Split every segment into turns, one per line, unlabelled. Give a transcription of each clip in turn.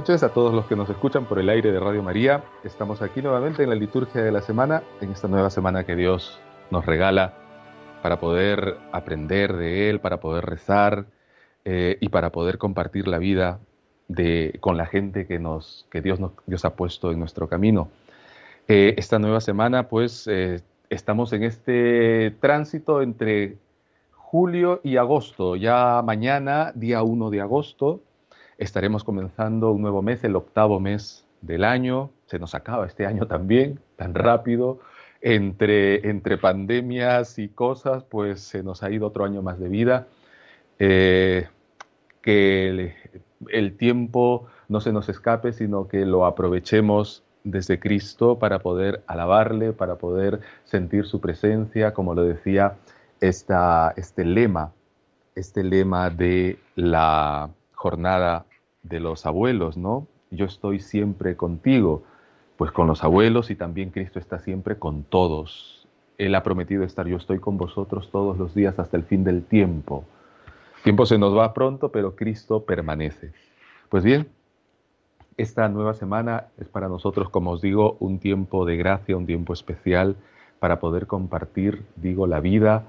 Noches a todos los que nos escuchan por el aire de Radio María. Estamos aquí nuevamente en la liturgia de la semana, en esta nueva semana que Dios nos regala para poder aprender de Él, para poder rezar eh, y para poder compartir la vida de, con la gente que, nos, que Dios, nos, Dios ha puesto en nuestro camino. Eh, esta nueva semana, pues, eh, estamos en este tránsito entre julio y agosto. Ya mañana, día 1 de agosto, Estaremos comenzando un nuevo mes, el octavo mes del año. Se nos acaba este año también, tan rápido. Entre, entre pandemias y cosas, pues se nos ha ido otro año más de vida. Eh, que el, tiempo no se nos escape, sino que lo aprovechemos desde Cristo para poder alabarle, para poder sentir su presencia, como lo decía este lema, este lema de la jornada de los abuelos, ¿no? Yo estoy siempre contigo, pues con los abuelos y también Cristo está siempre con todos. Él ha prometido estar, yo estoy con vosotros todos los días hasta el fin del tiempo. Tiempo se nos va pronto, pero Cristo permanece. Pues bien, esta nueva semana es para nosotros, como os digo, un tiempo de gracia, un tiempo especial para poder compartir, digo, la vida,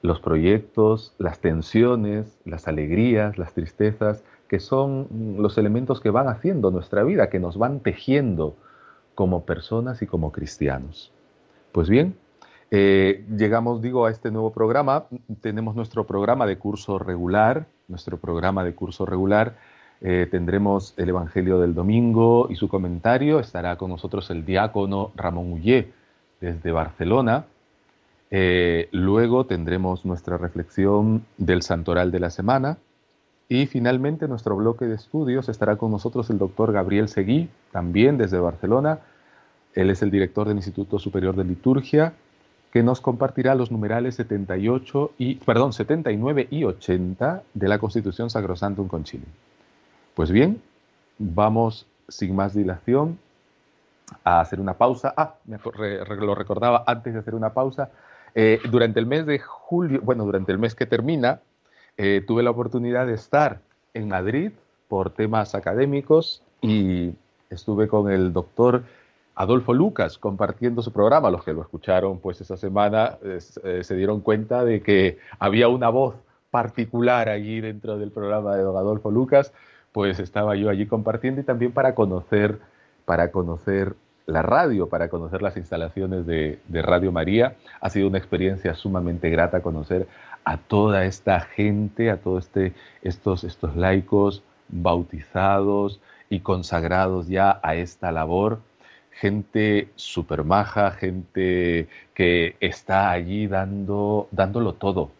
los proyectos, las tensiones, las alegrías, las tristezas, que son los elementos que van haciendo nuestra vida, que nos van tejiendo como personas y como cristianos. Pues bien, eh, llegamos, digo, a este nuevo programa. Tenemos nuestro programa de curso regular, nuestro programa de curso regular. Eh, tendremos el Evangelio del Domingo y su comentario. Estará con nosotros el diácono Ramón Ullé desde Barcelona. Eh, luego tendremos nuestra reflexión del Santoral de la Semana, y finalmente nuestro bloque de estudios estará con nosotros el doctor Gabriel Seguí, también desde Barcelona. Él es el director del Instituto Superior de Liturgia, que nos compartirá los numerales 78 y, perdón, 79 y 80 de la Constitución Sacrosantum Concilium. Pues bien, vamos sin más dilación a hacer una pausa. Ah, me lo recordaba antes de hacer una pausa. Eh, durante el mes de julio, bueno, durante el mes que termina, eh, tuve la oportunidad de estar en Madrid por temas académicos y estuve con el doctor Adolfo Lucas compartiendo su programa. Los que lo escucharon pues esa semana eh, se dieron cuenta de que había una voz particular allí dentro del programa de Adolfo Lucas, pues estaba yo allí compartiendo y también para conocer, para conocer la radio, para conocer las instalaciones de, de Radio María. Ha sido una experiencia sumamente grata conocer a toda esta gente, a todos este, estos, estos laicos bautizados y consagrados ya a esta labor, gente super maja, gente que está allí dando, dándolo todo,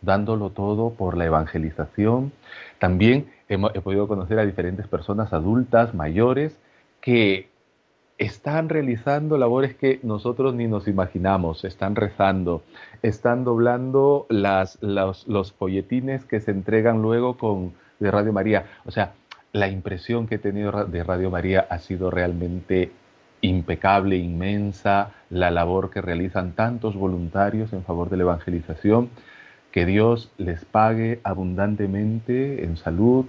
dándolo todo por la evangelización. También he podido conocer a diferentes personas adultas, mayores, que están realizando labores que nosotros ni nos imaginamos, están rezando, están doblando las, los, folletines que se entregan luego con, de Radio María. O sea, la impresión que he tenido de Radio María ha sido realmente impecable, inmensa, la labor que realizan tantos voluntarios en favor de la evangelización. Que Dios les pague abundantemente en salud,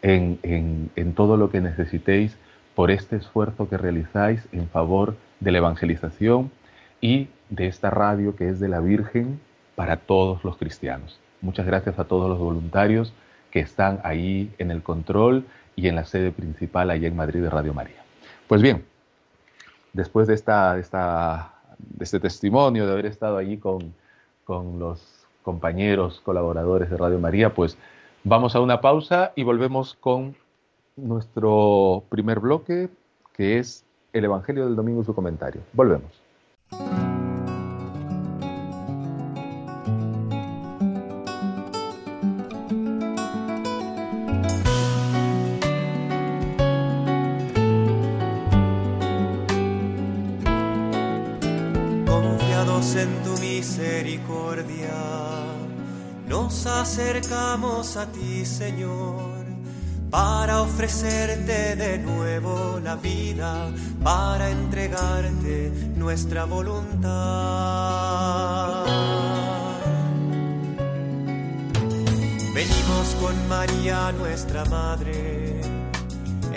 en, en, en todo lo que necesitéis por este esfuerzo que realizáis en favor de la evangelización y de esta radio que es de la Virgen para todos los cristianos. Muchas gracias a todos los voluntarios que están ahí en el control y en la sede principal allá en Madrid de Radio María. Pues bien, después de, esta, esta, de este testimonio, de haber estado allí con, con los compañeros, colaboradores de Radio María, pues vamos a una pausa y volvemos con nuestro primer bloque, que es el Evangelio del Domingo y su comentario. Volvemos.
Confiados en tu misericordia, nos acercamos a ti, Señor para ofrecerte de nuevo la vida, para entregarte nuestra voluntad. Venimos con María, nuestra Madre,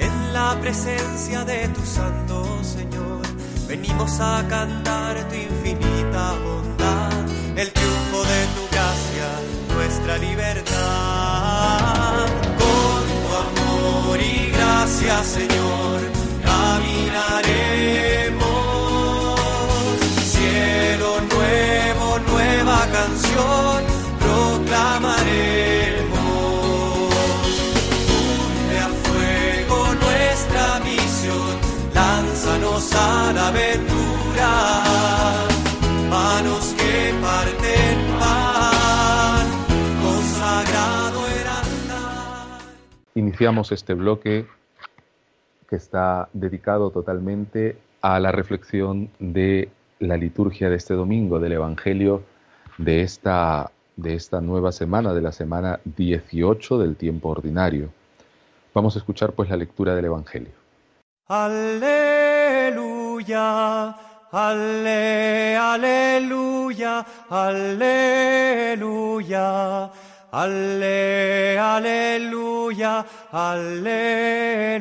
en la presencia de tu Santo Señor. Venimos a cantar tu infinita bondad, el triunfo de tu nuestra libertad. Amor y gracias, Señor, caminaremos. Cielo nuevo, nueva canción, proclamaremos. Funde a fuego nuestra misión, lánzanos a la aventura.
Iniciamos este bloque que está dedicado totalmente a la reflexión de la liturgia de este domingo, del Evangelio de esta, de esta nueva semana, de la semana 18 del tiempo ordinario. Vamos a escuchar pues la lectura del Evangelio.
Aleluya, aleluya, aleluya. Ale, aleluya, aleluya,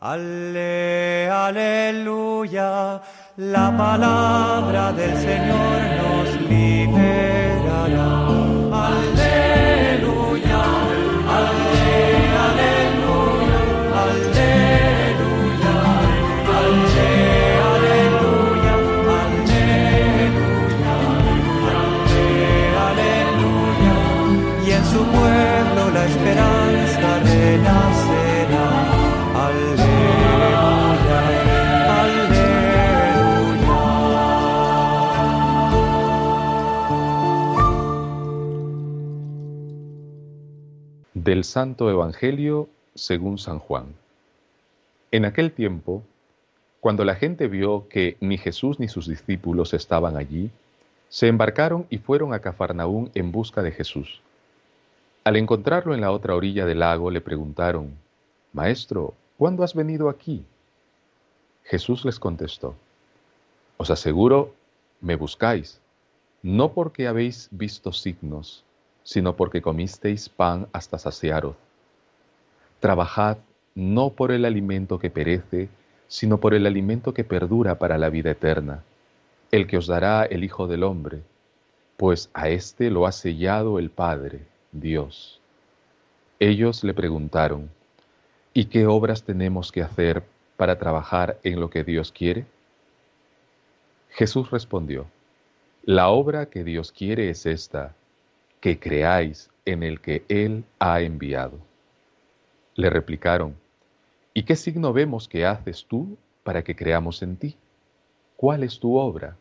ale, aleluya. La palabra del Señor nos liberará. Esperanza renacerá. Aleluya, aleluya.
Del Santo Evangelio según San Juan. En aquel tiempo, cuando la gente vio que ni Jesús ni sus discípulos estaban allí, se embarcaron y fueron a Cafarnaún en busca de Jesús. Al encontrarlo en la otra orilla del lago, le preguntaron, Maestro, ¿cuándo has venido aquí? Jesús les contestó, Os aseguro, me buscáis, no porque habéis visto signos, sino porque comisteis pan hasta saciaros. Trabajad no por el alimento que perece, sino por el alimento que perdura para la vida eterna, el que os dará el Hijo del Hombre, pues a éste lo ha sellado el Padre. Dios. Ellos le preguntaron, ¿y qué obras tenemos que hacer para trabajar en lo que Dios quiere? Jesús respondió, la obra que Dios quiere es esta, que creáis en el que Él ha enviado. Le replicaron, ¿y qué signo vemos que haces tú para que creamos en ti? ¿Cuál es tu obra?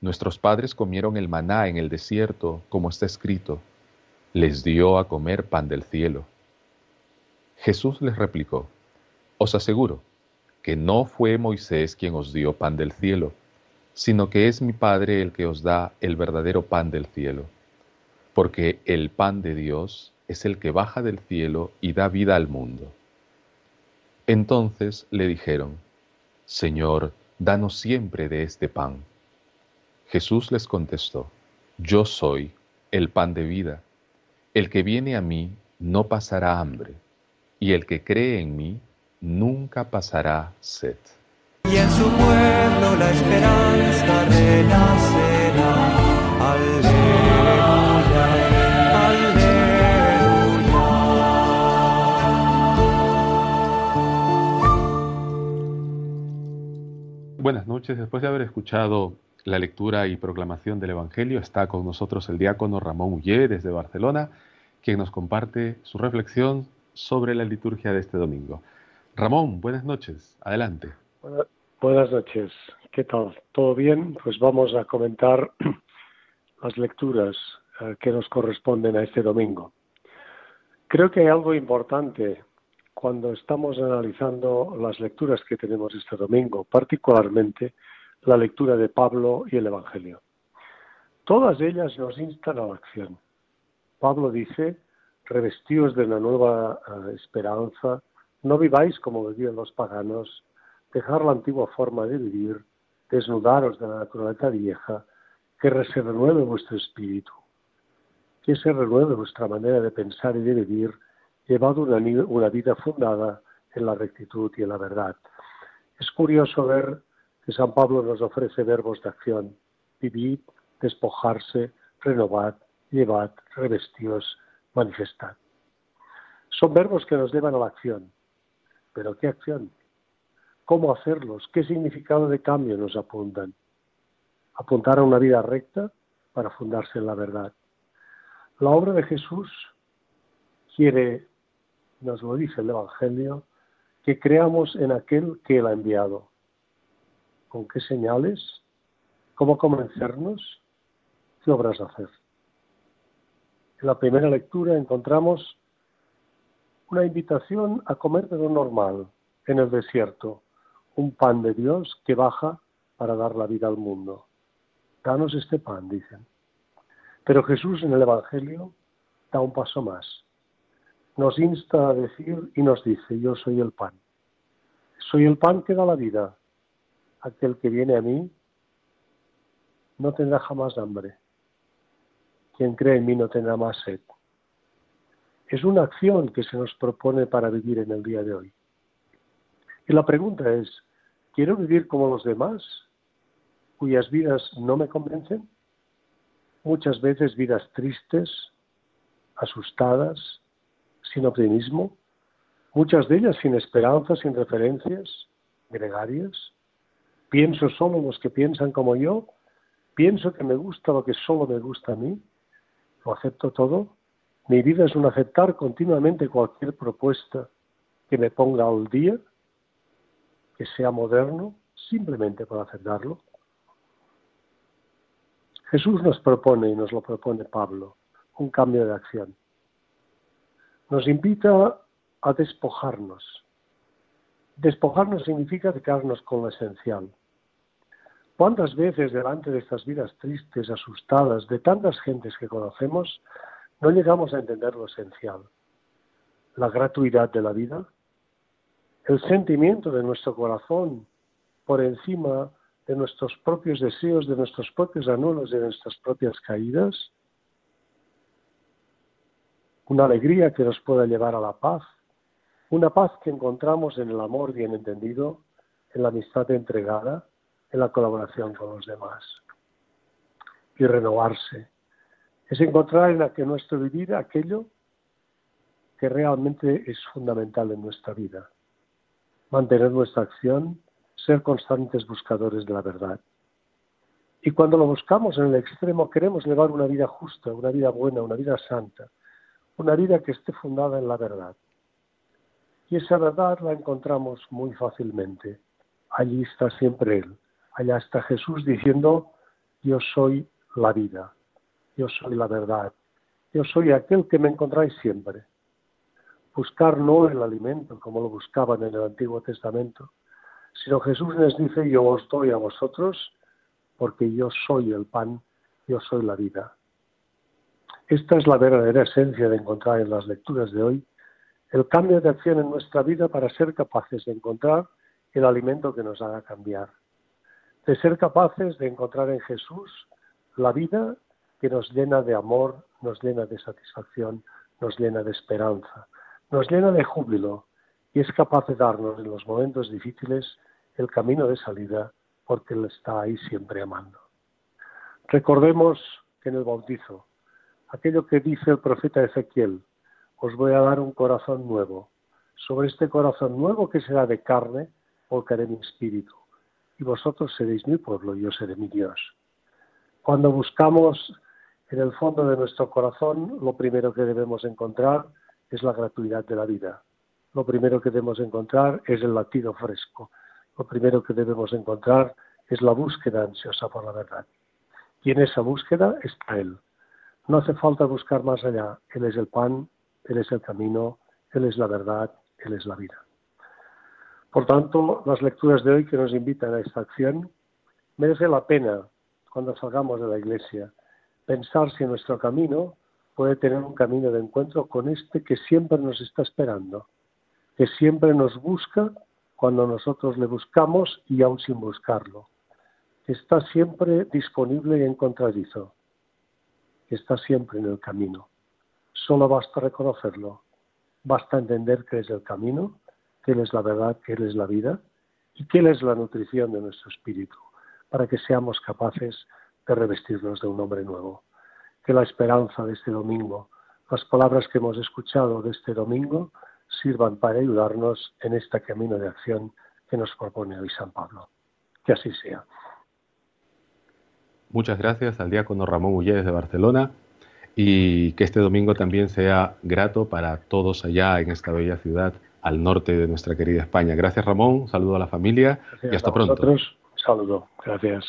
Nuestros padres comieron el maná en el desierto, como está escrito les dio a comer pan del cielo. Jesús les replicó, Os aseguro que no fue Moisés quien os dio pan del cielo, sino que es mi Padre el que os da el verdadero pan del cielo, porque el pan de Dios es el que baja del cielo y da vida al mundo. Entonces le dijeron, Señor, danos siempre de este pan. Jesús les contestó, Yo soy el pan de vida. El que viene a mí no pasará hambre, y el que cree en mí nunca pasará sed.
Y en su pueblo la esperanza renacerá. Aleluya, aleluya.
Buenas noches. Después de haber escuchado la lectura y proclamación del Evangelio, está con nosotros el diácono Ramón Ullé desde Barcelona quien nos comparte su reflexión sobre la liturgia de este domingo. Ramón, buenas noches, adelante.
Buenas noches, ¿qué tal? ¿Todo bien? Pues vamos a comentar las lecturas eh, que nos corresponden a este domingo. Creo que hay algo importante cuando estamos analizando las lecturas que tenemos este domingo, particularmente la lectura de Pablo y el Evangelio. Todas ellas nos instan a la acción Pablo dice, revestidos de la nueva eh, esperanza, no viváis como vivían los paganos, dejar la antigua forma de vivir, desnudaros de la naturaleza vieja, que se renueve vuestro espíritu, que se renueve vuestra manera de pensar y de vivir, llevando una, una vida fundada en la rectitud y en la verdad. Es curioso ver que San Pablo nos ofrece verbos de acción, vivir, despojarse, renovar, llevad, revestíos, manifestad. Son verbos que nos llevan a la acción. ¿Pero qué acción? ¿Cómo hacerlos? ¿Qué significado de cambio nos apuntan? Apuntar a una vida recta para fundarse en la verdad. La obra de Jesús quiere, nos lo dice el Evangelio, que creamos en aquel que Él ha enviado. ¿Con qué señales? ¿Cómo convencernos? ¿Qué obras hacer? En la primera lectura encontramos una invitación a comer de lo normal en el desierto, un pan de Dios que baja para dar la vida al mundo. Danos este pan, dicen. Pero Jesús en el Evangelio da un paso más. Nos insta a decir y nos dice, yo soy el pan. Soy el pan que da la vida. Aquel que viene a mí no tendrá jamás hambre. Quien cree en mí no tendrá más sed. Es una acción que se nos propone para vivir en el día de hoy. Y la pregunta es, ¿quiero vivir como los demás, cuyas vidas no me convencen? Muchas veces vidas tristes, asustadas, sin optimismo, muchas de ellas sin esperanza, sin referencias, gregarias. Pienso solo en los que piensan como yo, pienso que me gusta lo que solo me gusta a mí, lo acepto todo. Mi vida es un aceptar continuamente cualquier propuesta que me ponga al día, que sea moderno, simplemente para aceptarlo. Jesús nos propone, y nos lo propone Pablo, un cambio de acción. Nos invita a despojarnos. Despojarnos significa quedarnos con lo esencial. ¿Cuántas veces delante de estas vidas tristes, asustadas, de tantas gentes que conocemos, no llegamos a entender lo esencial? La gratuidad de la vida, el sentimiento de nuestro corazón por encima de nuestros propios deseos, de nuestros propios anhelos, de nuestras propias caídas, una alegría que nos pueda llevar a la paz, una paz que encontramos en el amor bien entendido, en la amistad entregada, en la colaboración con los demás. Y renovarse. Es encontrar en que nuestro vivir aquello que realmente es fundamental en nuestra vida. Mantener nuestra acción, ser constantes buscadores de la verdad. Y cuando lo buscamos en el extremo, queremos llevar una vida justa, una vida buena, una vida santa, una vida que esté fundada en la verdad. Y esa verdad la encontramos muy fácilmente. Allí está siempre Él, Allá está Jesús diciendo, yo soy la vida, yo soy la verdad, yo soy aquel que me encontráis siempre. Buscar no el alimento como lo buscaban en el Antiguo Testamento, sino Jesús les dice, yo os doy a vosotros porque yo soy el pan, yo soy la vida. Esta es la verdadera esencia de encontrar en las lecturas de hoy el cambio de acción en nuestra vida para ser capaces de encontrar el alimento que nos haga cambiar de ser capaces de encontrar en Jesús la vida que nos llena de amor, nos llena de satisfacción, nos llena de esperanza, nos llena de júbilo y es capaz de darnos en los momentos difíciles el camino de salida porque Él está ahí siempre amando. Recordemos que en el bautizo, aquello que dice el profeta Ezequiel, os voy a dar un corazón nuevo. Sobre este corazón nuevo que será de carne, volcaré mi espíritu y vosotros seréis mi pueblo y yo seré mi Dios. Cuando buscamos en el fondo de nuestro corazón, lo primero que debemos encontrar es la gratuidad de la vida. Lo primero que debemos encontrar es el latido fresco. Lo primero que debemos encontrar es la búsqueda ansiosa por la verdad. Y en esa búsqueda está Él. No hace falta buscar más allá. Él es el pan, Él es el camino, Él es la verdad, Él es la vida. Por tanto, las lecturas de hoy que nos invitan a esta acción merece la pena, cuando salgamos de la Iglesia, pensar si nuestro camino puede tener un camino de encuentro con este que siempre nos está esperando, que siempre nos busca cuando nosotros le buscamos y aún sin buscarlo, que está siempre disponible y encontradizo, que está siempre en el camino. Solo basta reconocerlo, basta entender que es el camino, que Él es la verdad, que Él es la vida y que Él es la nutrición de nuestro espíritu, para que seamos capaces de revestirnos de un hombre nuevo. Que la esperanza de este domingo, las palabras que hemos escuchado de este domingo, sirvan para ayudarnos en este camino de acción que nos propone hoy San Pablo. Que así sea.
Muchas gracias al diácono Ramón Ulledes de Barcelona y que este domingo también sea grato para todos allá en esta bella ciudad al norte de nuestra querida España. Gracias Ramón, saludo a la familia y hasta pronto.
Nosotros, saludo, gracias.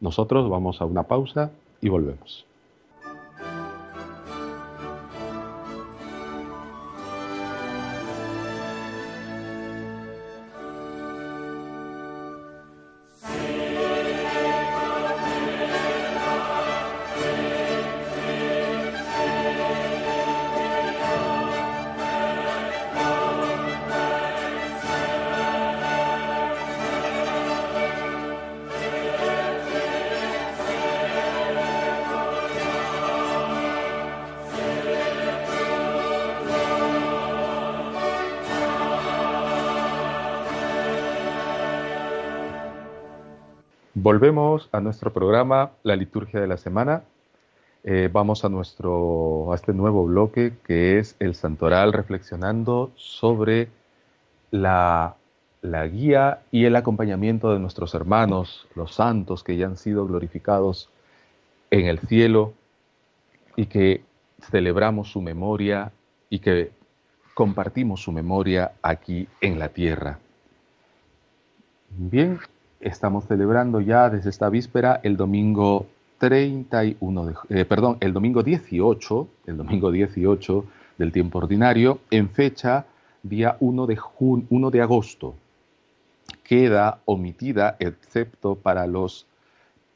Nosotros vamos a una pausa y volvemos. Volvemos a nuestro programa, la liturgia de la semana. Eh, vamos a, nuestro, a este nuevo bloque que es el santoral reflexionando sobre la, la guía y el acompañamiento de nuestros hermanos, los santos que ya han sido glorificados en el cielo y que celebramos su memoria y que compartimos su memoria aquí en la tierra. Bien, estamos celebrando ya desde esta víspera el domingo 31 de, eh, perdón, el domingo 18, el domingo 18 del tiempo ordinario, en fecha día 1 de, 1 de agosto. Queda omitida, excepto para los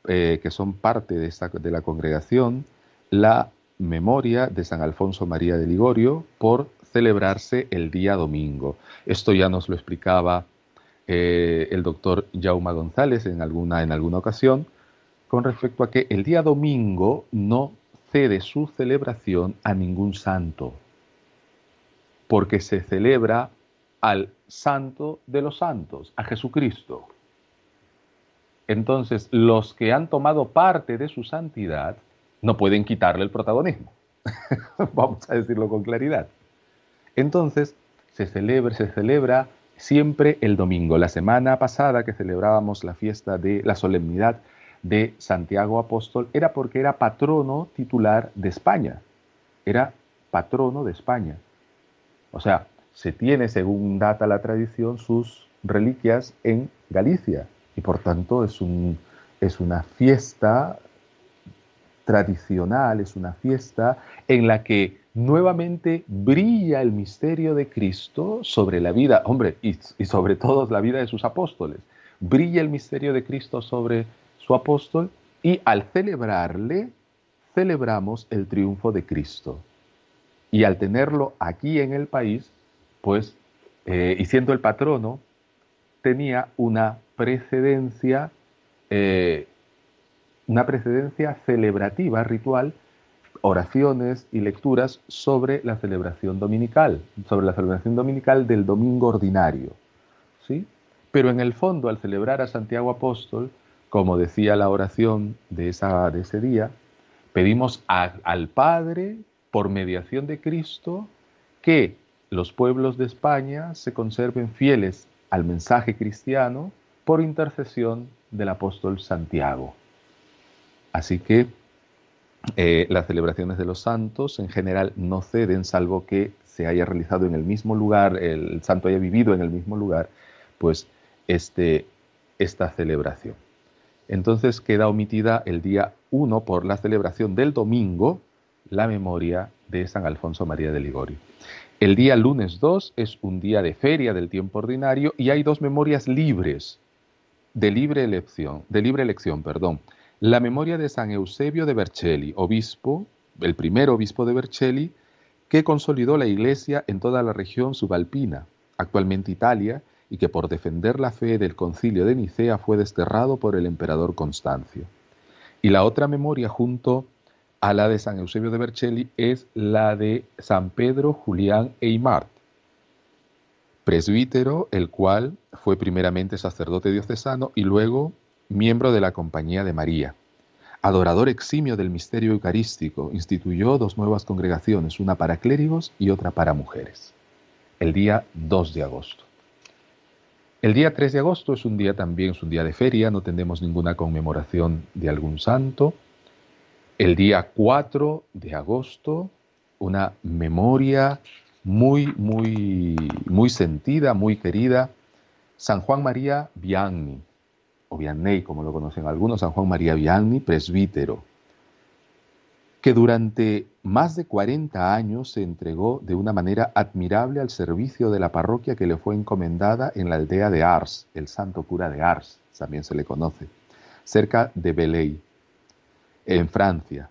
eh, que son parte de, esta, de la congregación, la memoria de San Alfonso María de Ligorio por celebrarse el día domingo. Esto ya nos lo explicaba eh, el doctor Jauma González en alguna, en alguna ocasión con respecto a que el día domingo no cede su celebración a ningún santo, porque se celebra al santo de los santos, a Jesucristo. Entonces, los que han tomado parte de su santidad no pueden quitarle el protagonismo. Vamos a decirlo con claridad. Entonces, se celebra, se celebra siempre el domingo. La semana pasada que celebrábamos la fiesta de la solemnidad de Santiago Apóstol era porque era patrono titular de España. Era patrono de España. O sea, se tiene, según data la tradición, sus reliquias en Galicia. Y por tanto es, un, es una fiesta tradicional, es una fiesta en la que nuevamente brilla el misterio de Cristo sobre la vida, hombre, y, sobre todo la vida de sus apóstoles. Brilla el misterio de Cristo sobre su apóstol y al celebrarle, celebramos el triunfo de Cristo. Y al tenerlo aquí en el país, pues, eh, y siendo el patrono, tenía una precedencia, eh, una precedencia celebrativa, ritual, oraciones y lecturas sobre la celebración dominical, sobre la celebración dominical del domingo ordinario. ¿sí? Pero en el fondo, al celebrar a Santiago Apóstol, como decía la oración de, esa, de ese día, pedimos al Padre, por mediación de Cristo, que los pueblos de España se conserven fieles al mensaje cristiano por intercesión del apóstol Santiago. Así que eh, las celebraciones de los santos en general no ceden, salvo que se haya realizado en el mismo lugar, el santo haya vivido en el mismo lugar, pues este, esta celebración. Entonces queda omitida el día 1 por la celebración del domingo, la memoria de San Alfonso María de Ligorio. El día lunes 2 es un día de feria del tiempo ordinario y hay dos memorias libres, de libre elección, de libre elección, perdón la memoria de San Eusebio de Vercelli, obispo el primer obispo de Vercelli, que consolidó la iglesia en toda la región subalpina, actualmente Italia, y que por defender la fe del concilio de Nicea fue desterrado por el emperador Constancio. Y la otra memoria junto a la de San Eusebio de Vercelli es la de San Pedro Julián Eymart, presbítero, el cual fue primeramente sacerdote diocesano y luego miembro de la Compañía de María. Adorador eximio del misterio eucarístico, instituyó dos nuevas congregaciones, una para clérigos y otra para mujeres, el día 2 de agosto. El día 3 de agosto es un día también, es un día de feria, no tenemos ninguna conmemoración de algún santo. El día 4 de agosto, una memoria muy, muy, muy sentida, muy querida, San Juan María Vianney, o Vianney como lo conocen algunos, San Juan María Vianney, presbítero, que durante más de 40 años se entregó de una manera admirable al servicio de la parroquia que le fue encomendada en la aldea de Ars, el santo cura de Ars, también se le conoce, cerca de Belay en Francia,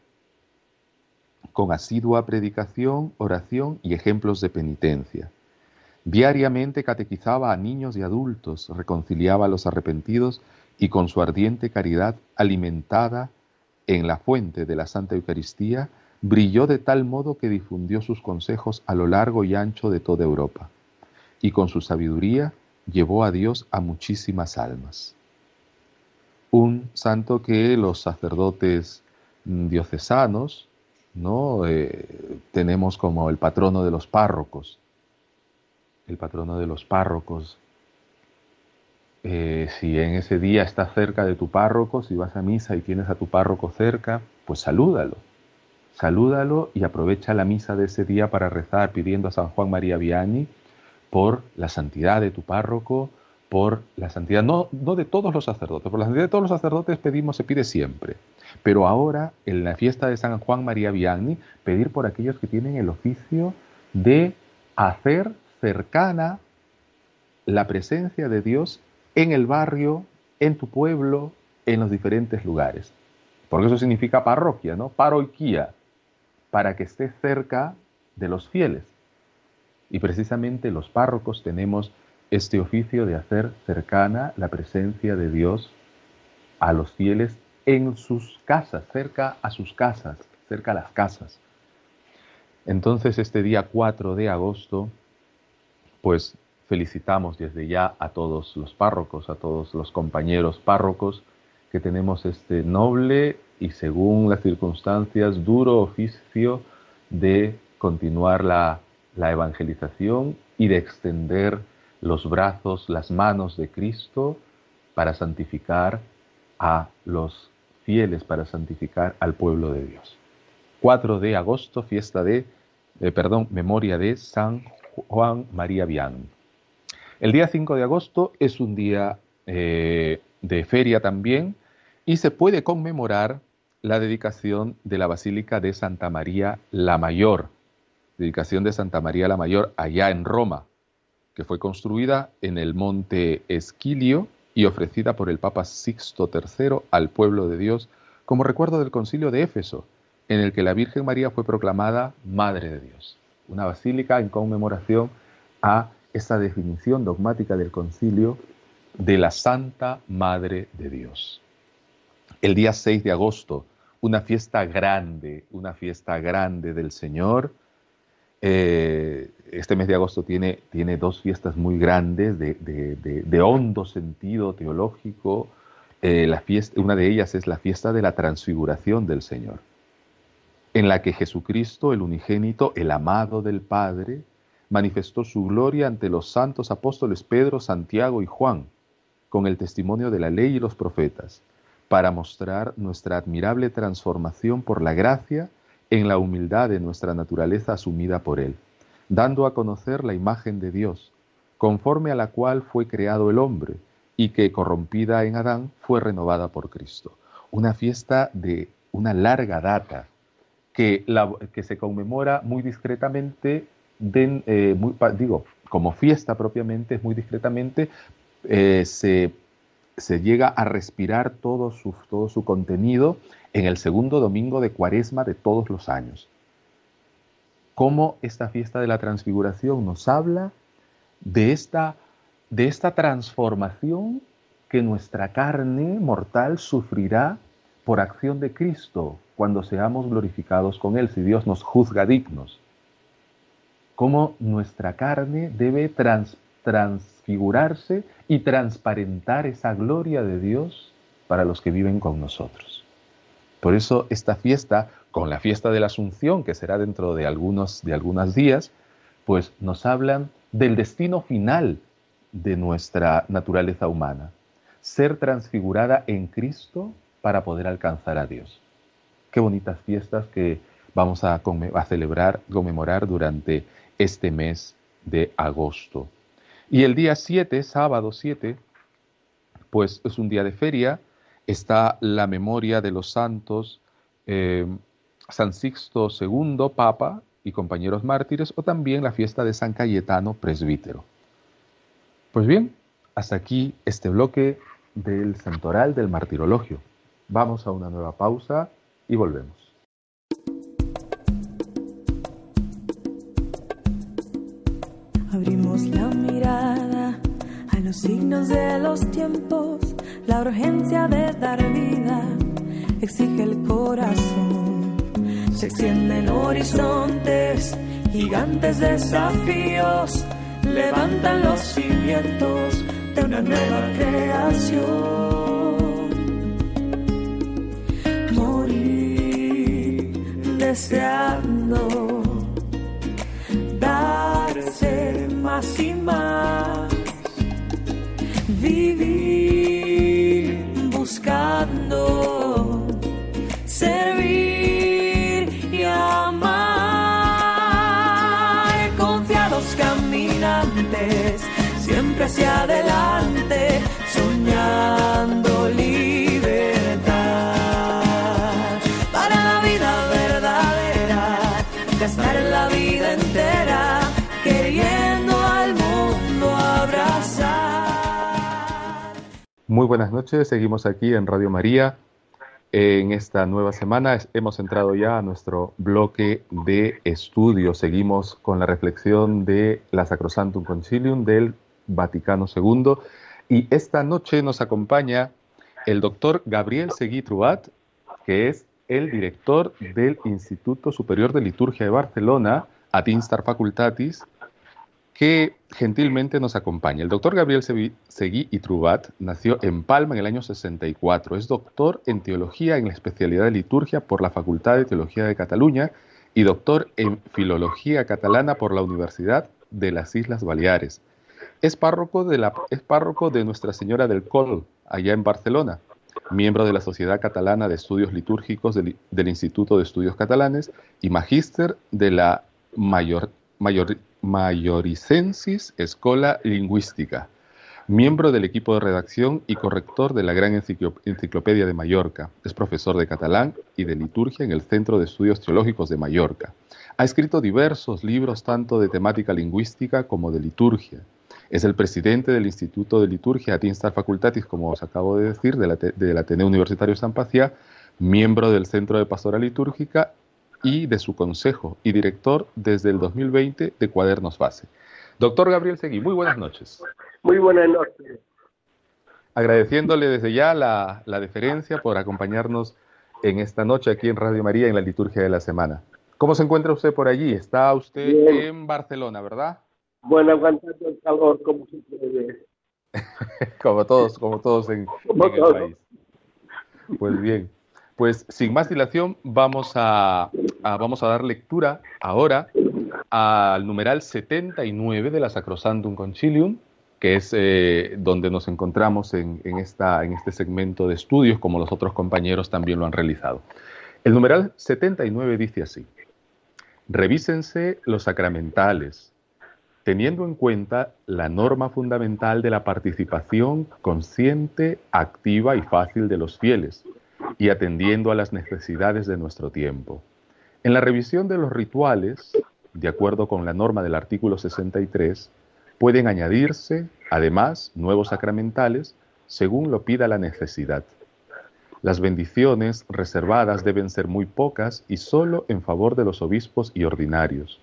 con asidua predicación, oración y ejemplos de penitencia. Diariamente catequizaba a niños y adultos, reconciliaba a los arrepentidos y con su ardiente caridad alimentada en la fuente de la Santa Eucaristía, brilló de tal modo que difundió sus consejos a lo largo y ancho de toda Europa, y con su sabiduría llevó a Dios a muchísimas almas. Un santo que los sacerdotes diocesanos, ¿no? Eh, tenemos como el patrono de los párrocos. El patrono de los párrocos. Eh, si en ese día estás cerca de tu párroco, si vas a misa y tienes a tu párroco cerca, pues salúdalo. Salúdalo y aprovecha la misa de ese día para rezar pidiendo a San Juan María Vianney por la santidad de tu párroco, por la santidad, no, no de todos los sacerdotes, por la santidad de todos los sacerdotes pedimos, se pide siempre. Pero ahora, en la fiesta de San Juan María Vianney, pedir por aquellos que tienen el oficio de hacer cercana la presencia de Dios en el barrio, en tu pueblo, en los diferentes lugares. Porque eso significa parroquia, ¿no? Paroiquía, para que esté cerca de los fieles. Y precisamente los párrocos tenemos este oficio de hacer cercana la presencia de Dios a los fieles en sus casas, cerca a sus casas, cerca a las casas. Entonces este día 4 de agosto, pues felicitamos desde ya a todos los párrocos, a todos los compañeros párrocos que tenemos este noble y según las circunstancias duro oficio de continuar la, evangelización y de extender los brazos, las manos de Cristo para santificar a los fieles, para santificar al pueblo de Dios. 4 de agosto, fiesta de, eh, perdón, memoria de San Juan María Vian. El día 5 de agosto es un día eh, de feria también y se puede conmemorar la dedicación de la Basílica de Santa María la Mayor, dedicación de Santa María la Mayor allá en Roma, que fue construida en el monte Esquilio y ofrecida por el Papa Sixto III al pueblo de Dios como recuerdo del concilio de Éfeso, en el que la Virgen María fue proclamada Madre de Dios. Una basílica en conmemoración a esta definición dogmática del concilio de la Santa Madre de Dios. El día 6 de agosto, una fiesta grande, una fiesta grande del Señor, eh, este mes de agosto tiene, tiene dos fiestas muy grandes de, hondo sentido teológico. Eh, una de ellas es la fiesta de la transfiguración del Señor, en la que Jesucristo, el unigénito, el amado del Padre, manifestó su gloria ante los santos apóstoles Pedro, Santiago y Juan, con el testimonio de la ley y los profetas, para mostrar nuestra admirable transformación por la gracia en la humildad de nuestra naturaleza asumida por Él, dando a conocer la imagen de Dios, conforme a la cual fue creado el hombre, y que, corrompida en Adán, fue renovada por Cristo. Una fiesta de una larga data, que, que se conmemora muy discretamente, eh, digo, como fiesta propiamente, muy discretamente, eh, se se llega a respirar todo su, todo su contenido en el segundo domingo de cuaresma de todos los años. Cómo esta fiesta de la transfiguración nos habla de esta, de esta transformación que nuestra carne mortal sufrirá por acción de Cristo cuando seamos glorificados con Él, si Dios nos juzga dignos. Cómo nuestra carne debe transfigurarse y transparentar esa gloria de Dios para los que viven con nosotros. Por eso esta fiesta, con la fiesta de la Asunción, que será dentro de algunos días, pues nos hablan del destino final de nuestra naturaleza humana, ser transfigurada en Cristo para poder alcanzar a Dios. Qué bonitas fiestas que vamos a, a celebrar, conmemorar durante este mes de agosto. Y el día 7, sábado 7, pues es un día de feria, está la memoria de los santos eh, San Sixto II, Papa y compañeros mártires, o también la fiesta de San Cayetano, presbítero. Pues bien, hasta aquí este bloque del santoral del martirologio. Vamos a una nueva pausa y volvemos.
Los signos de los tiempos, la urgencia de dar vida exige el corazón. Se extienden horizontes, gigantes desafíos, levantan los cimientos de una nueva creación. Morir deseando darse más y más, vivir buscando servir y amar, confiados caminantes, siempre hacia adelante, soñando
Muy buenas noches, seguimos aquí en Radio María. En esta nueva semana hemos entrado ya a nuestro bloque de estudio. Seguimos con la reflexión de la Sacrosantum Concilium del Vaticano II. Y esta noche nos acompaña el doctor Gabriel Seguí Truat, que es el director del Instituto Superior de Liturgia de Barcelona, Ad Instar Facultatis, que gentilmente nos acompaña. El doctor Gabriel Seguí y Trubat nació en Palma en el año 64. Es doctor en teología en la especialidad de liturgia por la Facultad de Teología de Cataluña y doctor en filología catalana por la Universidad de las Islas Baleares. Es párroco de, la, es párroco de Nuestra Señora del Col, allá en Barcelona, miembro de la Sociedad Catalana de Estudios Litúrgicos del, del Instituto de Estudios Catalanes y magíster de la Mayor, Mayor, Majoricensis Escola Lingüística, miembro del equipo de redacción y corrector de la Gran Enciclopedia de Mallorca. Es profesor de catalán y de liturgia en el Centro de Estudios Teológicos de Mallorca. Ha escrito diversos libros tanto de temática lingüística como de liturgia. Es el presidente del Instituto de Liturgia Atinstar Facultatis, como os acabo de decir, del de Ateneo Universitario San Pacia, miembro del Centro de Pastora Litúrgica y de su consejo y director desde el 2020 de Cuadernos Base. Doctor Gabriel Seguí, muy buenas noches.
Muy buenas noches.
Agradeciéndole desde ya la, la deferencia por acompañarnos en esta noche aquí en Radio María en la liturgia de la semana. ¿Cómo se encuentra usted por allí? Está usted
Bien.
en Barcelona, ¿verdad?
Bueno, aguantando el calor como se puede.
como todos, como todos en,
Como
en el
todos.
país. Pues bien, pues sin más dilación vamos a, a- vamos a dar lectura ahora al numeral 79 de la Sacrosantum Concilium, que es eh, donde nos encontramos en, en esta, en este segmento de estudios, como los otros compañeros también lo han realizado. El numeral 79 dice así, revísense los sacramentales, teniendo en cuenta la norma fundamental de la participación consciente, activa y fácil de los fieles, y atendiendo a las necesidades de nuestro tiempo. En la revisión de los rituales, de acuerdo con la norma del artículo 63, pueden añadirse, además, nuevos sacramentales según lo pida la necesidad. Las bendiciones reservadas deben ser muy pocas y solo en favor de los obispos y ordinarios.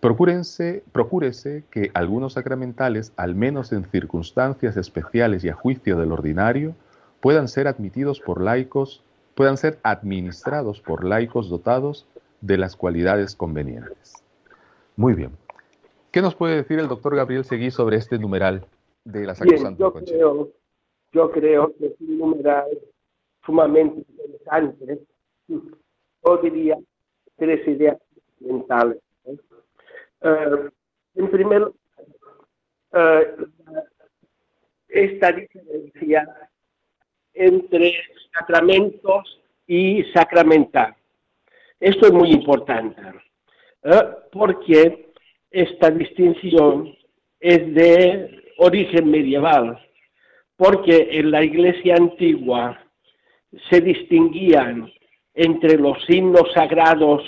Procúrense, procúrese que algunos sacramentales, al menos en circunstancias especiales y a juicio del ordinario, puedan ser admitidos por laicos, puedan ser administrados por laicos dotados de las cualidades convenientes. Muy bien. ¿Qué nos puede decir el doctor Gabriel Seguí sobre este numeral de la Sacrosanto
yo creo, yo creo que es un numeral sumamente interesante. Yo diría tres ideas mentales. Uh, en primer lugar, uh, esta diferencia entre sacramentos y sacramental. Esto es muy importante, uh, porque esta distinción es de origen medieval, porque en la iglesia antigua se distinguían entre los signos sagrados,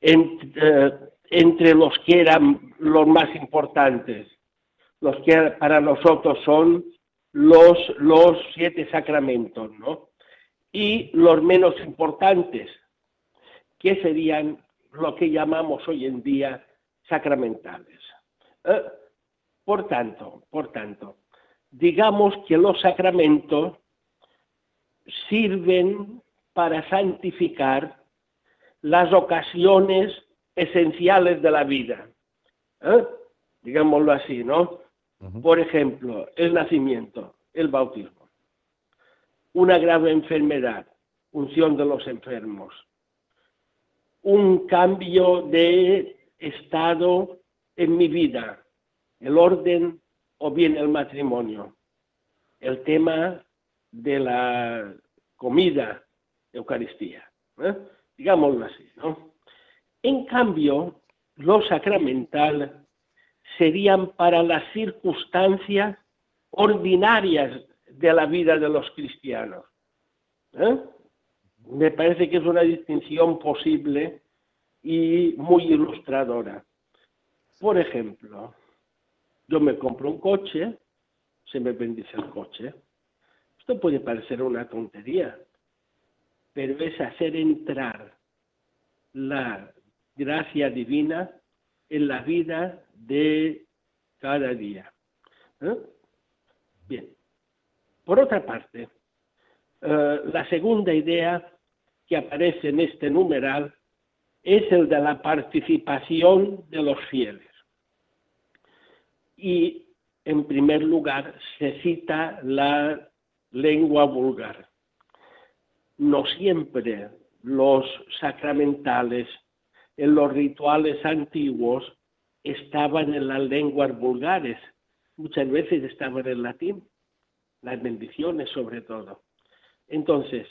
eh, entre, los que eran los más importantes, los que para nosotros son los, los siete sacramentos, ¿no? Y los menos importantes, que serían lo que llamamos hoy en día sacramentales. Eh, por tanto, por tanto, digamos que los sacramentos sirven para santificar las ocasiones esenciales de la vida. ¿eh? Digámoslo así, ¿no? Por ejemplo, el nacimiento, el bautismo, una grave enfermedad, unción de los enfermos, un cambio de estado en mi vida, el orden o bien el matrimonio, el tema de la comida, Eucaristía, ¿eh? digámoslo así. ¿no? En cambio, lo sacramental serían para las circunstancias ordinarias de la vida de los cristianos. ¿eh? Me parece que es una distinción posible y muy ilustradora. Por ejemplo, yo me compro un coche, se me bendice el coche, esto puede parecer una tontería, pero es hacer entrar la gracia divina en la vida de cada día. Bien. Por otra parte, eh, la segunda idea que aparece en este numeral es el de la participación de los fieles. Y en primer lugar se cita la lengua vulgar. No siempre los sacramentales en los rituales antiguos estaban en las lenguas vulgares, muchas veces estaban en latín, las bendiciones sobre todo. Entonces,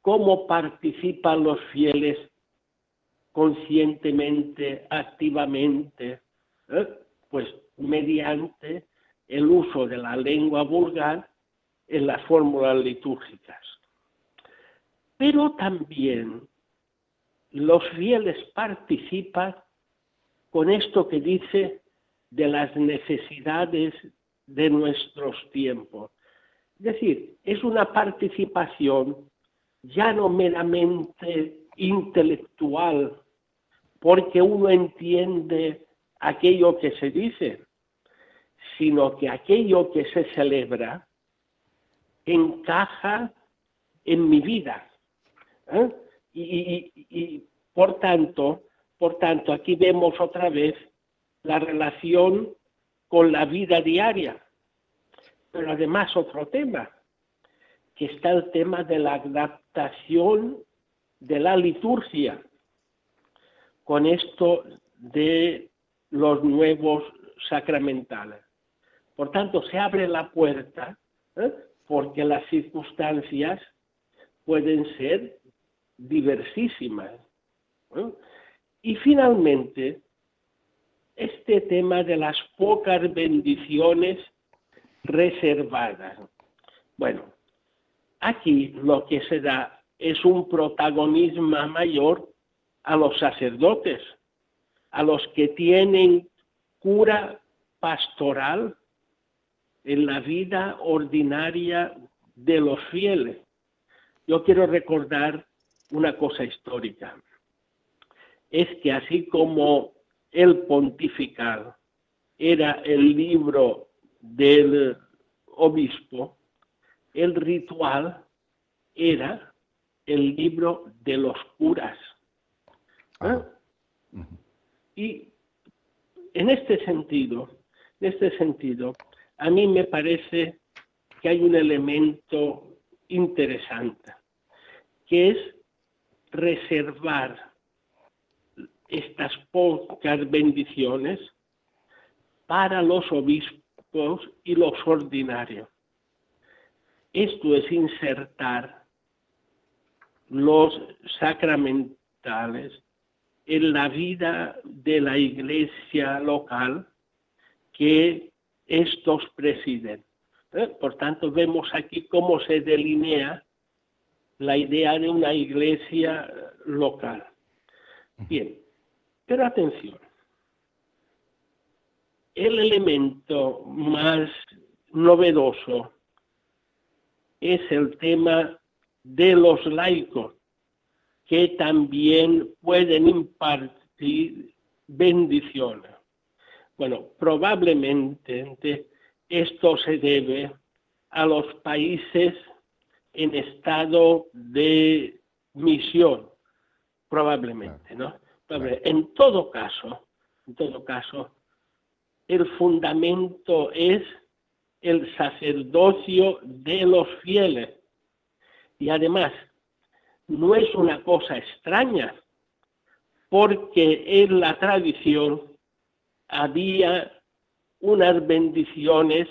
¿cómo participan los fieles conscientemente, activamente? ¿Eh? Pues mediante el uso de la lengua vulgar en las fórmulas litúrgicas. Pero también los fieles participan con esto que dice de las necesidades de nuestros tiempos. Es decir, es una participación ya no meramente intelectual, porque uno entiende aquello que se dice, sino que aquello que se celebra encaja en mi vida. ¿eh? Y, por tanto, por tanto, aquí vemos otra vez la relación con la vida diaria. Pero además otro tema, que está el tema de la adaptación de la liturgia con esto de los nuevos sacramentales. Por tanto, se abre la puerta ¿eh? porque las circunstancias pueden ser diversísimas. Y finalmente, este tema de las pocas bendiciones reservadas. Bueno, aquí lo que se da es un protagonismo mayor a los sacerdotes, a los que tienen cura pastoral en la vida ordinaria de los fieles. Yo quiero recordar una cosa histórica. Es que así como el pontifical era el libro del obispo, el ritual era el libro de los curas. ¿eh? Y en este sentido, en este sentido, a mí me parece que hay un elemento interesante, que es reservar estas pocas bendiciones para los obispos y los ordinarios. Esto es insertar los sacramentales en la vida de la iglesia local que estos presiden. ¿Eh? Por tanto, vemos aquí cómo se delinea la idea de una iglesia local. Bien, pero atención, el elemento más novedoso es el tema de los laicos, que también pueden impartir bendiciones. Bueno, probablemente esto se debe a los países en estado de misión, probablemente, ¿no? En todo caso, en todo caso, el fundamento es el sacerdocio de los fieles. Y además, no es una cosa extraña, porque en la tradición había unas bendiciones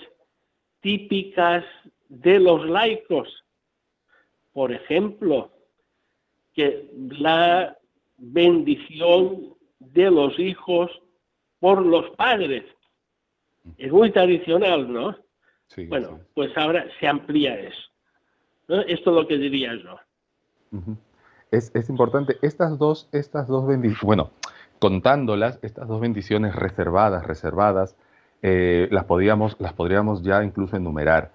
típicas de los laicos. Por ejemplo, que la bendición de los hijos por los padres. Es muy tradicional, ¿no? bueno, pues ahora se amplía eso. Esto es lo que diría yo.
es, es, importante, estas dos, estas dos bendiciones, bueno, contándolas, estas dos bendiciones reservadas, reservadas, eh, las, podíamos, las podríamos ya incluso enumerar.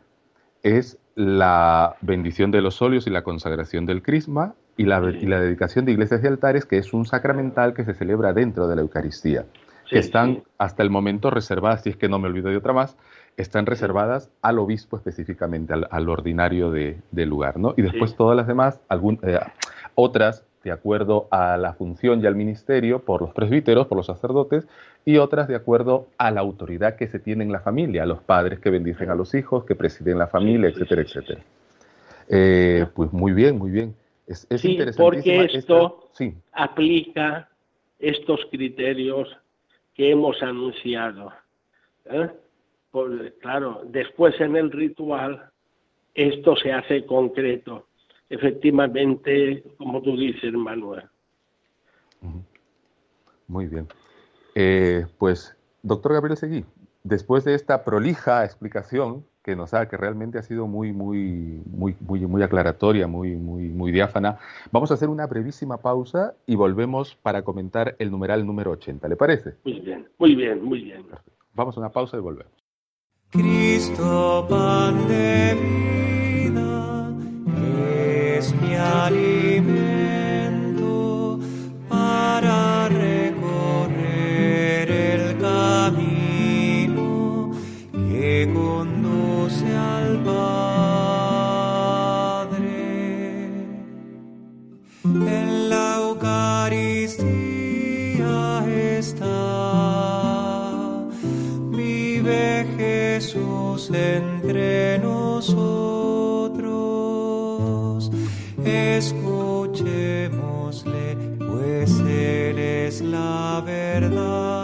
Es la bendición de los óleos y la consagración del crisma y la, y la, dedicación de iglesias y altares, que es un sacramental que se celebra dentro de la Eucaristía, que están hasta el momento reservadas, si es que no me olvido de otra más, están reservadas al obispo específicamente, al, ordinario de, del lugar, ¿no? Y después todas las demás, algún, eh, otras de acuerdo a la función y al ministerio por los presbíteros, por los sacerdotes, y otras de acuerdo a la autoridad que se tiene en la familia, a los padres que bendicen a los hijos, que presiden la familia, etcétera, etcétera. Eh, pues muy bien, muy bien. Es, es
sí, porque esto aplica estos criterios que hemos anunciado. ¿eh? claro, después en el ritual esto se hace concreto efectivamente, como tú dices, Manuel.
Muy bien. Eh, pues, doctor Gabriel Seguí, después de esta prolija explicación que nos ha, que realmente ha sido muy, muy, muy, muy, muy aclaratoria, muy, muy, muy diáfana, vamos a hacer una brevísima pausa y volvemos para comentar el numeral número 80. ¿Le parece?
Muy bien, muy bien, muy bien.
Vamos a una pausa y volvemos.
Cristo, pan entre nosotros. escuchémosle, pues Él es la verdad.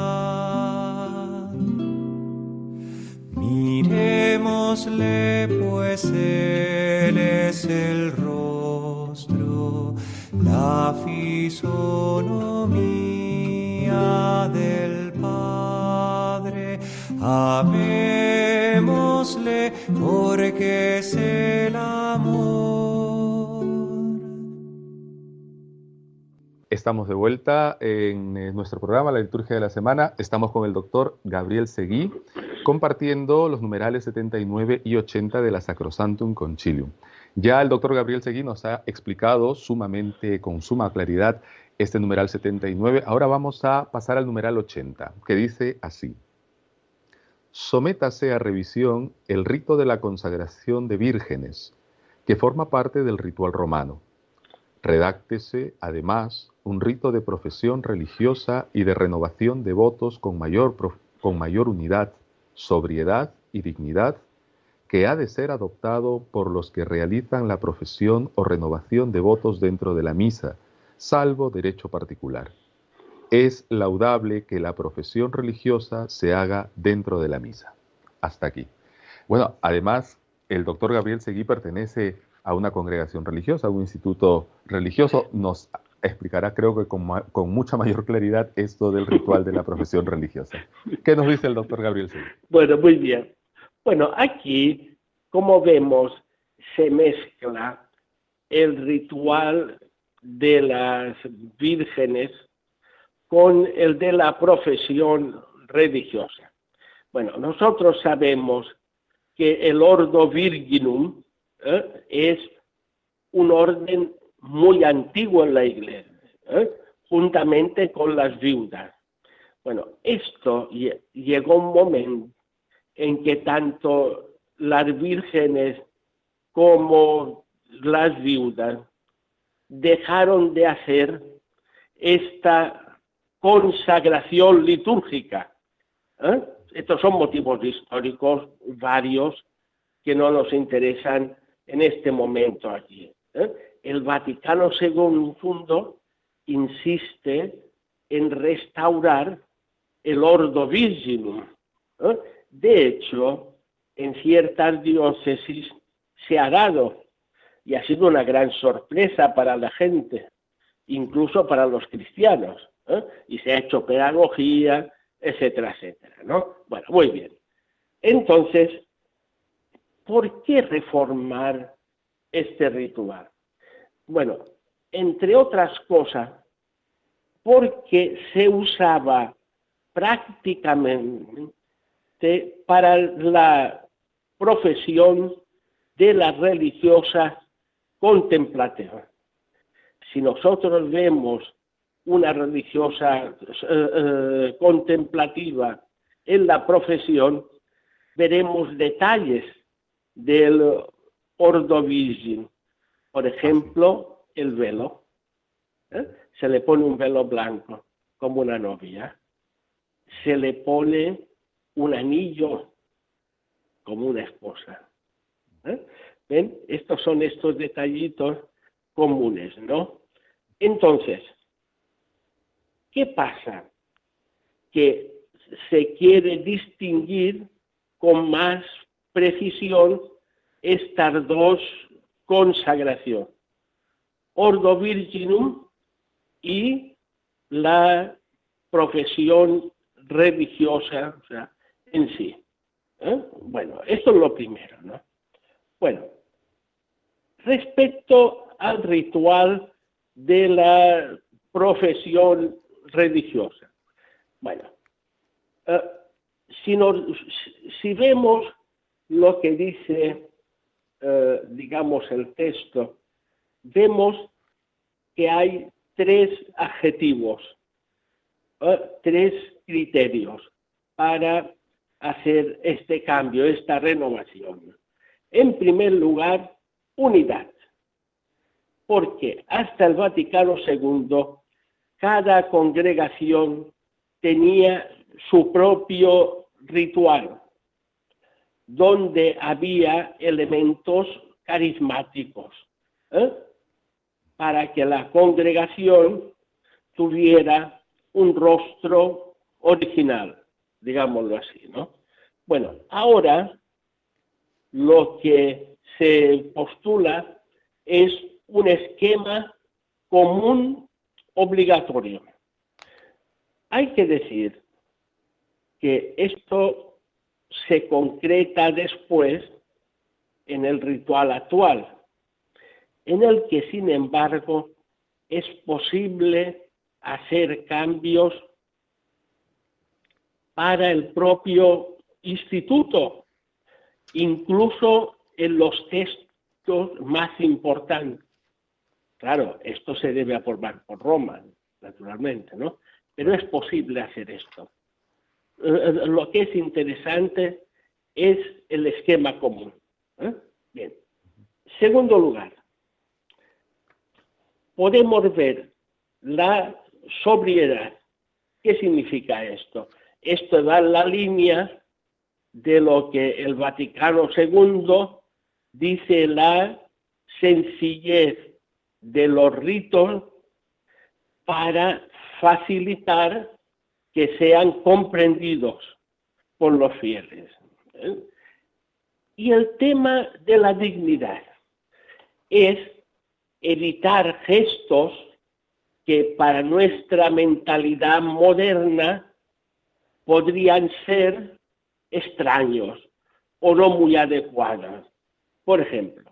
Miremosle, pues Él es el rostro, la fisonomía del Padre. Porque es el amor.
Estamos de vuelta en eh, nuestro programa, la liturgia de la semana. Estamos con el doctor Gabriel Seguí, compartiendo los numerales 79 y 80 de la Sacrosantum Concilium. Ya el doctor Gabriel Seguí nos ha explicado sumamente, con suma claridad, este numeral 79. Ahora vamos a pasar al numeral 80, que dice así. Sométase a revisión el rito de la consagración de vírgenes, que forma parte del ritual romano. Redáctese, además, un rito de profesión religiosa y de renovación de votos con mayor, unidad, sobriedad y dignidad que ha de ser adoptado por los que realizan la profesión o renovación de votos dentro de la misa, salvo derecho particular. Es laudable que la profesión religiosa se haga dentro de la misa. Hasta aquí. Bueno, además, el doctor Gabriel Seguí pertenece a una congregación religiosa, a un instituto religioso. Nos explicará, creo que con, con, mucha mayor claridad, esto del ritual de la profesión religiosa. ¿Qué nos dice el doctor Gabriel Seguí?
Bueno, muy bien. Bueno, aquí, como vemos, se mezcla el ritual de las vírgenes con el de la profesión religiosa. Bueno, nosotros sabemos que el Ordo Virginum ¿eh? es un orden muy antiguo en la iglesia, ¿eh? juntamente con las viudas. Bueno, esto llegó un momento en que tanto las vírgenes como las viudas dejaron de hacer esta consagración litúrgica. ¿eh? Estos son motivos históricos varios que no nos interesan en este momento aquí. ¿eh? El Vaticano II insiste en restaurar el Ordo Virginum. ¿eh? De hecho, en ciertas diócesis se ha dado y ha sido una gran sorpresa para la gente, incluso para los cristianos, ¿eh? y se ha hecho pedagogía, etcétera, etcétera, ¿no? Bueno, muy bien. Entonces, ¿por qué reformar este ritual? Bueno, entre otras cosas, porque se usaba prácticamente para la profesión de la religiosa contemplativa. Si nosotros vemos una religiosa eh, eh, contemplativa en la profesión, veremos detalles del ordo virgin. Por ejemplo, el velo. ¿eh? Se le pone un velo blanco, como una novia. Se le pone un anillo como una esposa. ¿Ven? Estos son estos detallitos comunes, ¿no? Entonces, ¿qué pasa? Que se quiere distinguir con más precisión estas dos consagraciones, Ordo Virginum y la profesión religiosa, o sea, en sí. ¿eh? Bueno, esto es lo primero, ¿no? Bueno, respecto al ritual de la profesión religiosa. Bueno, eh, si, si, vemos lo que dice, eh, digamos, el texto, vemos que hay tres adjetivos, tres criterios para hacer este cambio, esta renovación. En primer lugar, unidad, porque hasta el Vaticano II cada congregación tenía su propio ritual, donde había elementos carismáticos, ¿eh? para que la congregación tuviera un rostro original digámoslo así, ¿no? Bueno, ahora lo que se postula es un esquema común obligatorio. Hay que decir que esto se concreta después en el ritual actual, en el que sin embargo es posible hacer cambios para el propio instituto, incluso en los textos más importantes. Claro, esto se debe aprobar por Roma, naturalmente, ¿no? Pero es posible hacer esto. Eh, eh, lo que es interesante es el esquema común. ¿eh? Bien. Segundo lugar, podemos ver la sobriedad. ¿Qué significa esto? Esto da la línea de lo que el Vaticano II dice la sencillez de los ritos para facilitar que sean comprendidos por los fieles. ¿eh? Y el tema de la dignidad es evitar gestos que para nuestra mentalidad moderna podrían ser extraños o no muy adecuados. Por ejemplo,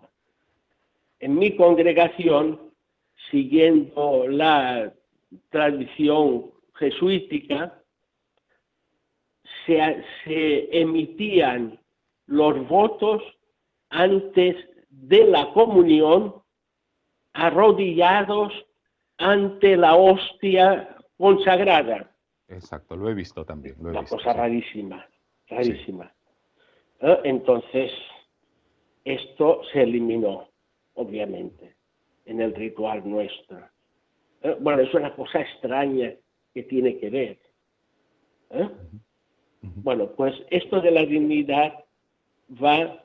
en mi congregación, siguiendo la tradición jesuítica, se, se emitían los votos antes de la comunión arrodillados ante la hostia consagrada.
Exacto, lo he visto también. Lo
Una cosa rarísima, rarísima. ¿Eh? Entonces, esto se eliminó, obviamente, en el ritual nuestro. ¿Eh? Bueno, es una cosa extraña que tiene que ver. ¿Eh? Bueno, pues esto de la dignidad va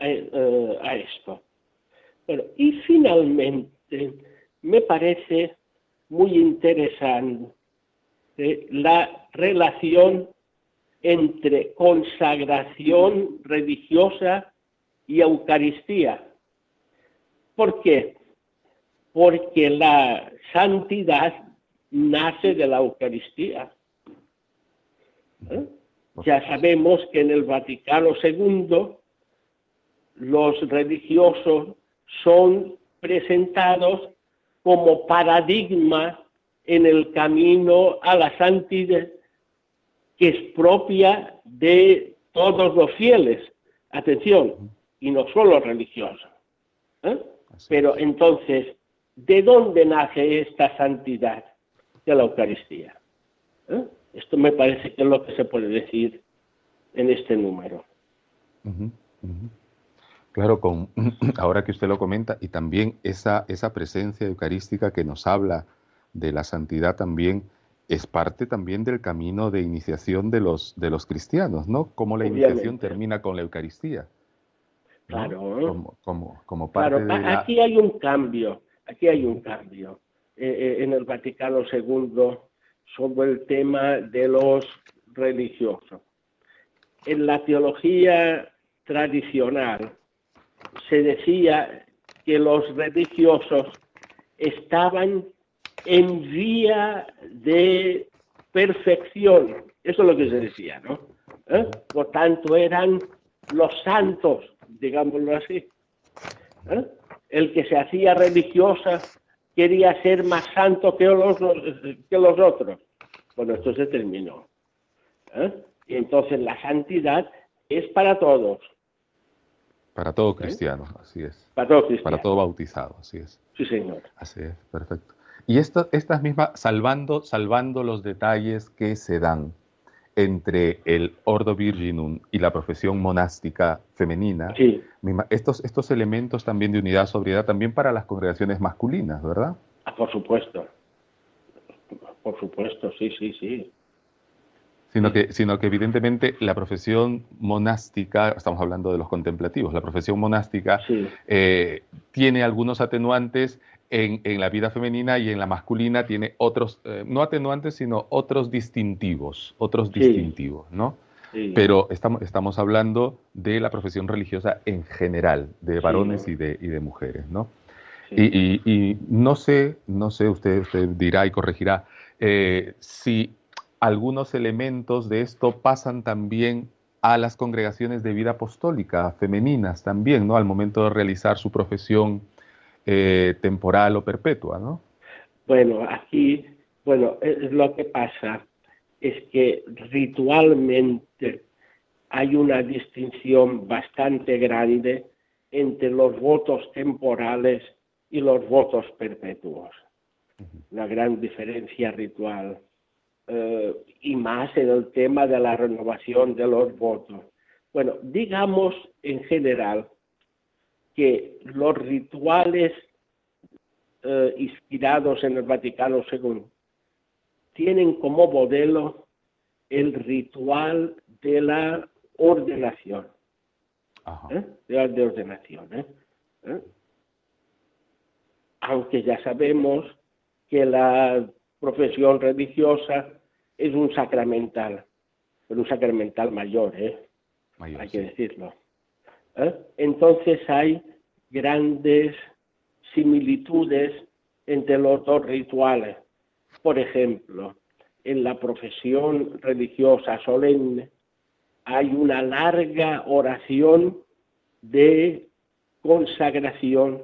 a, esto. Bueno, y finalmente me parece muy interesante la relación entre consagración religiosa y Eucaristía. ¿Por qué? Porque la santidad nace de la Eucaristía. ¿Eh? Ya sabemos que en el Vaticano II los religiosos son presentados como paradigma en el camino a la santidad que es propia de todos los fieles. Atención, y no solo religiosos. ¿eh? Pero entonces, ¿de dónde nace esta santidad de la Eucaristía? ¿Eh? Esto me parece que es lo que se puede decir en este número.
Claro, con, ahora que usted lo comenta, y también esa, esa presencia eucarística que nos habla de la santidad también es parte también del camino de iniciación de los, de los cristianos, ¿no? Cómo la iniciación termina con la Eucaristía.
Claro.
Como, como, parte de
Aquí hay un cambio, aquí hay un cambio eh, eh, en el Vaticano II sobre el tema de los religiosos. En la teología tradicional, se decía que los religiosos estaban en vía de perfección. Eso es lo que se decía, ¿no? ¿Eh? Por tanto, eran los santos, digámoslo así. ¿Eh? El que se hacía religiosa quería ser más santo que los, que los otros. Bueno, esto se terminó. ¿Eh? Y entonces la santidad es para todos.
Para todo cristiano, así es.
Para todo cristiano.
Para todo bautizado, así es.
Sí, señor.
Así es, perfecto. Y esto, estas mismas, salvando, salvando los detalles que se dan entre el Ordo Virginum y la profesión monástica femenina,
sí.
estos, estos elementos también de unidad, sobriedad, también para las congregaciones masculinas, ¿verdad?
Ah, por supuesto. Por supuesto, sí, sí, sí
sino que, sino que evidentemente la profesión monástica, estamos hablando de los contemplativos, la profesión monástica eh, tiene algunos atenuantes en, en, la vida femenina y en la masculina tiene otros, eh, no atenuantes, sino otros distintivos, otros distintivos, ¿no? Pero estamos, estamos hablando de la profesión religiosa en general, de varones y, de, y de mujeres, ¿no? Y, y, no sé, no sé, usted, usted dirá y corregirá, eh, si algunos elementos de esto pasan también a las congregaciones de vida apostólica, femeninas también, ¿no? Al momento de realizar su profesión eh, temporal o perpetua, ¿no?
Bueno, aquí, bueno, lo que pasa es que ritualmente hay una distinción bastante grande entre los votos temporales y los votos perpetuos. Una gran diferencia ritual. Eh, y más en el tema de la renovación de los votos. Bueno, digamos en general que los rituales eh, inspirados en el Vaticano II tienen como modelo el ritual de la ordenación. ¿eh? De la de ordenación. ¿eh? Aunque ya sabemos que la profesión religiosa es un sacramental, pero un sacramental mayor, ¿eh? hay que decirlo. Entonces hay grandes similitudes entre los dos rituales. Por ejemplo, en la profesión religiosa solemne hay una larga oración de consagración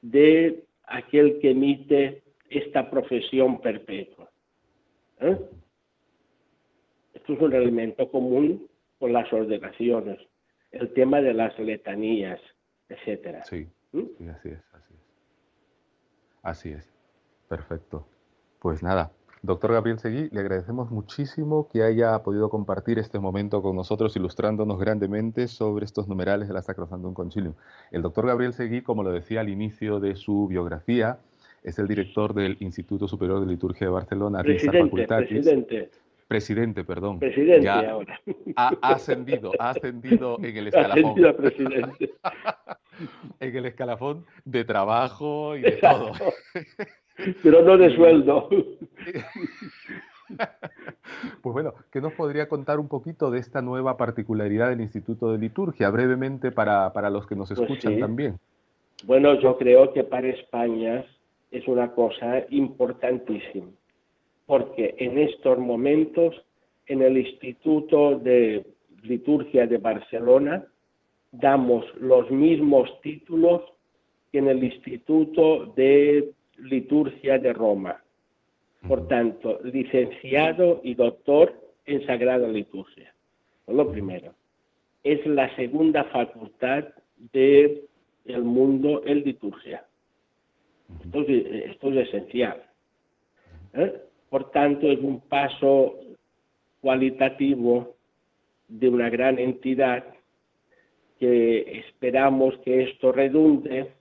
de aquel que emite esta profesión perpetua. ¿Eh? Esto es un elemento común con las ordenaciones, el tema de las letanías, etcétera.
Sí, ¿Mm? sí así es, así es. Así es, perfecto. Pues nada, Doctor Gabriel Seguí, le agradecemos muchísimo que haya podido compartir este momento con nosotros, ilustrándonos grandemente sobre estos numerales de la Sacrosantum Concilium. El doctor Gabriel Seguí, como lo decía al inicio de su biografía, es el director del Instituto Superior de Liturgia de Barcelona,
presidente, presidente.
Presidente, perdón.
Presidente ahora.
Ha, ascendido, ha ascendido en el escalafón. Ha
presidente.
en el escalafón de trabajo y de todo.
pero no de sueldo.
Pues bueno, ¿qué nos podría contar un poquito de esta nueva particularidad del Instituto de Liturgia, brevemente para, para los que nos pues escuchan también?
Bueno, yo creo que para España es una cosa importantísima, porque en estos momentos en el Instituto de Liturgia de Barcelona damos los mismos títulos que en el Instituto de Liturgia de Roma. Por tanto, licenciado y doctor en Sagrada Liturgia. Lo primero. Es la segunda facultad del el mundo en liturgia. Esto es, esencial. ¿eh? Por tanto, es un paso cualitativo de una gran entidad que esperamos que esto redunde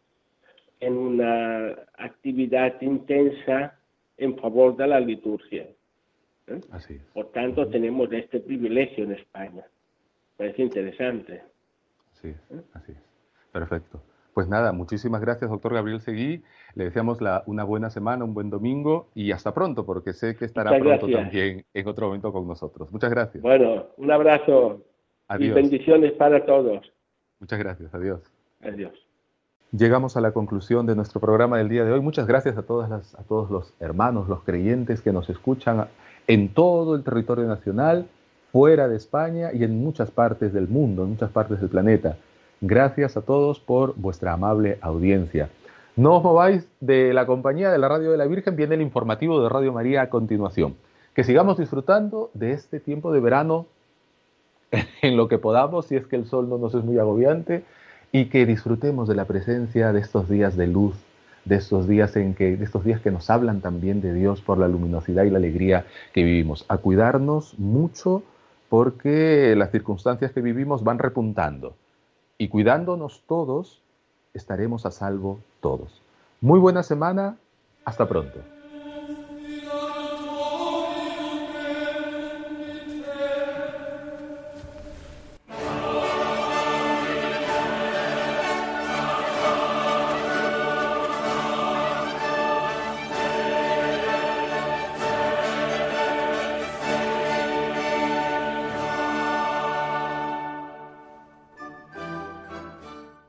en una actividad intensa en favor de la liturgia. ¿eh? Por tanto, tenemos este privilegio en España. Parece interesante.
Así es, ¿Eh? así es. Perfecto. Pues nada, muchísimas gracias, doctor Gabriel Seguí. Le deseamos una buena semana, un buen domingo y hasta pronto, porque sé que estará pronto también en otro momento con nosotros. Muchas gracias.
Bueno, un abrazo y bendiciones para todos.
Muchas gracias, adiós.
Adiós.
Llegamos a la conclusión de nuestro programa del día de hoy. Muchas gracias a, todas las, a todos los hermanos, los creyentes que nos escuchan en todo el territorio nacional, fuera de España y en muchas partes del mundo, en muchas partes del planeta. Gracias a todos por vuestra amable audiencia. No os mováis de la compañía de la Radio de la Virgen, viene el informativo de Radio María a continuación. Que sigamos disfrutando de este tiempo de verano en lo que podamos, si es que el sol no nos es muy agobiante, y que disfrutemos de la presencia de estos días de luz, de estos días en que, de estos días que nos hablan también de Dios por la luminosidad y la alegría que vivimos. A cuidarnos mucho porque las circunstancias que vivimos van repuntando. Y cuidándonos todos, estaremos a salvo todos. Muy buena semana, hasta pronto.